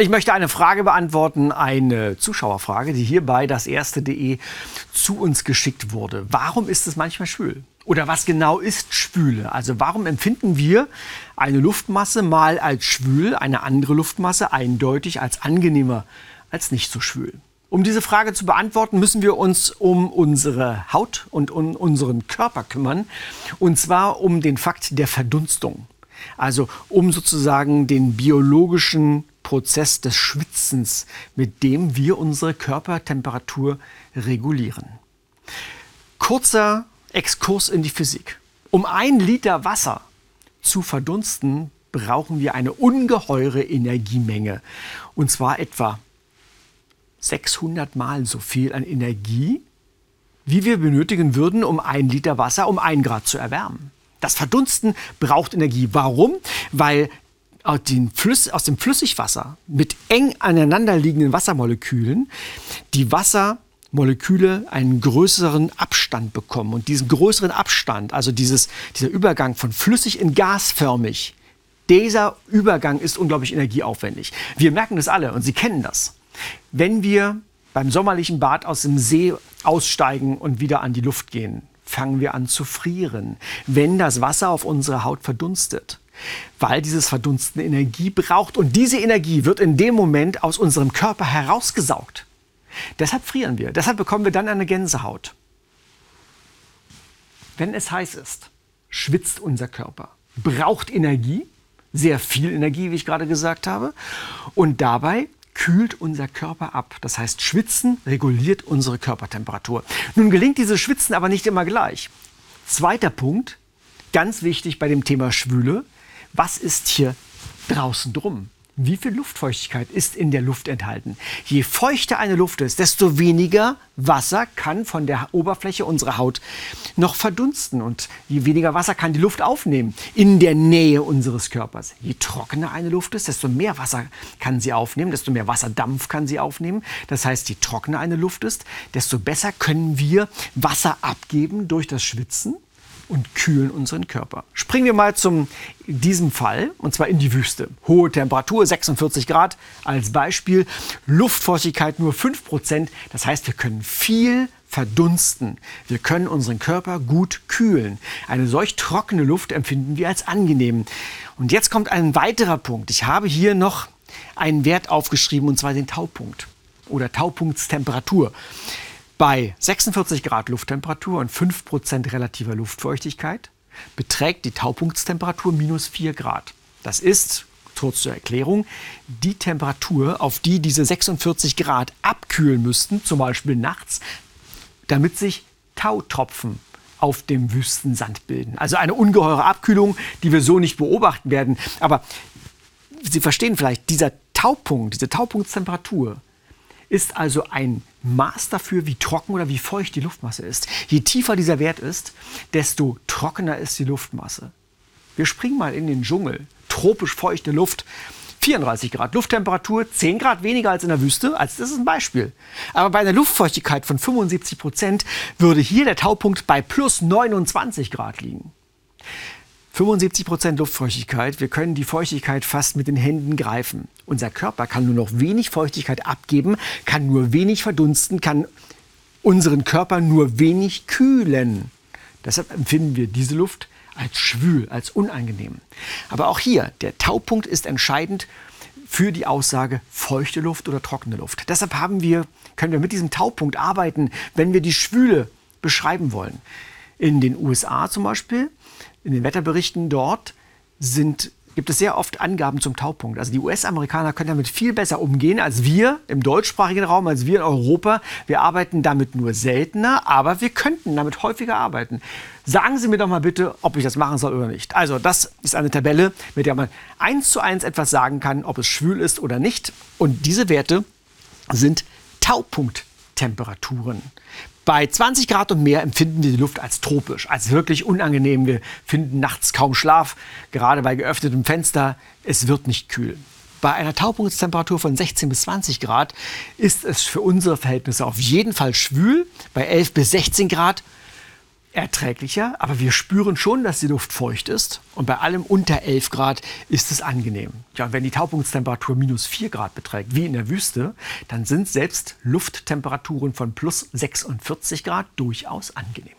Ich möchte eine Frage beantworten, eine Zuschauerfrage, die hier bei das erste.de zu uns geschickt wurde. Warum ist es manchmal schwül? Oder was genau ist Schwüle? Also warum empfinden wir eine Luftmasse mal als schwül, eine andere Luftmasse eindeutig als angenehmer, als nicht so schwül? Um diese Frage zu beantworten, müssen wir uns um unsere Haut und um unseren Körper kümmern. Und zwar um den Fakt der Verdunstung. Also um sozusagen den biologischen Prozess des Schwitzens, mit dem wir unsere Körpertemperatur regulieren. Kurzer Exkurs in die Physik. Um ein Liter Wasser zu verdunsten, brauchen wir eine ungeheure Energiemenge. Und zwar etwa 600 Mal so viel an Energie, wie wir benötigen würden, um ein Liter Wasser um ein Grad zu erwärmen. Das Verdunsten braucht Energie. Warum? Weil aus dem, Flüssigwasser mit eng aneinanderliegenden Wassermolekülen die Wassermoleküle einen größeren Abstand bekommen. Und diesen größeren Abstand, also dieses, dieser Übergang von flüssig in gasförmig, dieser Übergang ist unglaublich energieaufwendig. Wir merken das alle und Sie kennen das. Wenn wir beim sommerlichen Bad aus dem See aussteigen und wieder an die Luft gehen, fangen wir an zu frieren, wenn das Wasser auf unserer Haut verdunstet weil dieses Verdunsten Energie braucht und diese Energie wird in dem Moment aus unserem Körper herausgesaugt. Deshalb frieren wir, deshalb bekommen wir dann eine Gänsehaut. Wenn es heiß ist, schwitzt unser Körper, braucht Energie, sehr viel Energie, wie ich gerade gesagt habe, und dabei kühlt unser Körper ab. Das heißt, Schwitzen reguliert unsere Körpertemperatur. Nun gelingt dieses Schwitzen aber nicht immer gleich. Zweiter Punkt, ganz wichtig bei dem Thema Schwüle, was ist hier draußen drum? Wie viel Luftfeuchtigkeit ist in der Luft enthalten? Je feuchter eine Luft ist, desto weniger Wasser kann von der Oberfläche unserer Haut noch verdunsten. Und je weniger Wasser kann die Luft aufnehmen in der Nähe unseres Körpers. Je trockener eine Luft ist, desto mehr Wasser kann sie aufnehmen, desto mehr Wasserdampf kann sie aufnehmen. Das heißt, je trockener eine Luft ist, desto besser können wir Wasser abgeben durch das Schwitzen und kühlen unseren Körper. Springen wir mal zum diesem Fall, und zwar in die Wüste. Hohe Temperatur, 46 Grad als Beispiel, Luftfeuchtigkeit nur 5 Prozent. Das heißt, wir können viel verdunsten. Wir können unseren Körper gut kühlen. Eine solch trockene Luft empfinden wir als angenehm. Und jetzt kommt ein weiterer Punkt. Ich habe hier noch einen Wert aufgeschrieben, und zwar den Taupunkt oder Taupunktstemperatur. Bei 46 Grad Lufttemperatur und 5 Prozent relativer Luftfeuchtigkeit beträgt die Taupunktstemperatur minus 4 Grad. Das ist, kurz zur Erklärung, die Temperatur, auf die diese 46 Grad abkühlen müssten, zum Beispiel nachts, damit sich Tautropfen auf dem Wüstensand bilden. Also eine ungeheure Abkühlung, die wir so nicht beobachten werden. Aber Sie verstehen vielleicht, dieser Taupunkt, diese Taupunktstemperatur ist also ein Maß dafür, wie trocken oder wie feucht die Luftmasse ist. Je tiefer dieser Wert ist, desto trockener ist die Luftmasse. Wir springen mal in den Dschungel. Tropisch feuchte Luft. 34 Grad Lufttemperatur, 10 Grad weniger als in der Wüste. Als das ist ein Beispiel. Aber bei einer Luftfeuchtigkeit von 75 Prozent würde hier der Taupunkt bei plus 29 Grad liegen. 75 Prozent Luftfeuchtigkeit. Wir können die Feuchtigkeit fast mit den Händen greifen. Unser Körper kann nur noch wenig Feuchtigkeit abgeben, kann nur wenig verdunsten, kann unseren Körper nur wenig kühlen. Deshalb empfinden wir diese Luft als schwül, als unangenehm. Aber auch hier, der Taupunkt ist entscheidend für die Aussage feuchte Luft oder trockene Luft. Deshalb haben wir, können wir mit diesem Taupunkt arbeiten, wenn wir die Schwüle beschreiben wollen. In den USA zum Beispiel in den Wetterberichten dort sind gibt es sehr oft Angaben zum Taupunkt. Also die US-Amerikaner können damit viel besser umgehen als wir im deutschsprachigen Raum, als wir in Europa. Wir arbeiten damit nur seltener, aber wir könnten damit häufiger arbeiten. Sagen Sie mir doch mal bitte, ob ich das machen soll oder nicht. Also das ist eine Tabelle, mit der man eins zu eins etwas sagen kann, ob es schwül ist oder nicht. Und diese Werte sind Taupunkttemperaturen. Bei 20 Grad und mehr empfinden wir die Luft als tropisch, als wirklich unangenehm. Wir finden nachts kaum Schlaf, gerade bei geöffnetem Fenster. Es wird nicht kühl. Bei einer Taupunktstemperatur von 16 bis 20 Grad ist es für unsere Verhältnisse auf jeden Fall schwül. Bei 11 bis 16 Grad erträglicher, aber wir spüren schon, dass die Luft feucht ist. Und bei allem unter 11 Grad ist es angenehm. Ja, und wenn die Taupunktstemperatur minus 4 Grad beträgt, wie in der Wüste, dann sind selbst Lufttemperaturen von plus 46 Grad durchaus angenehm.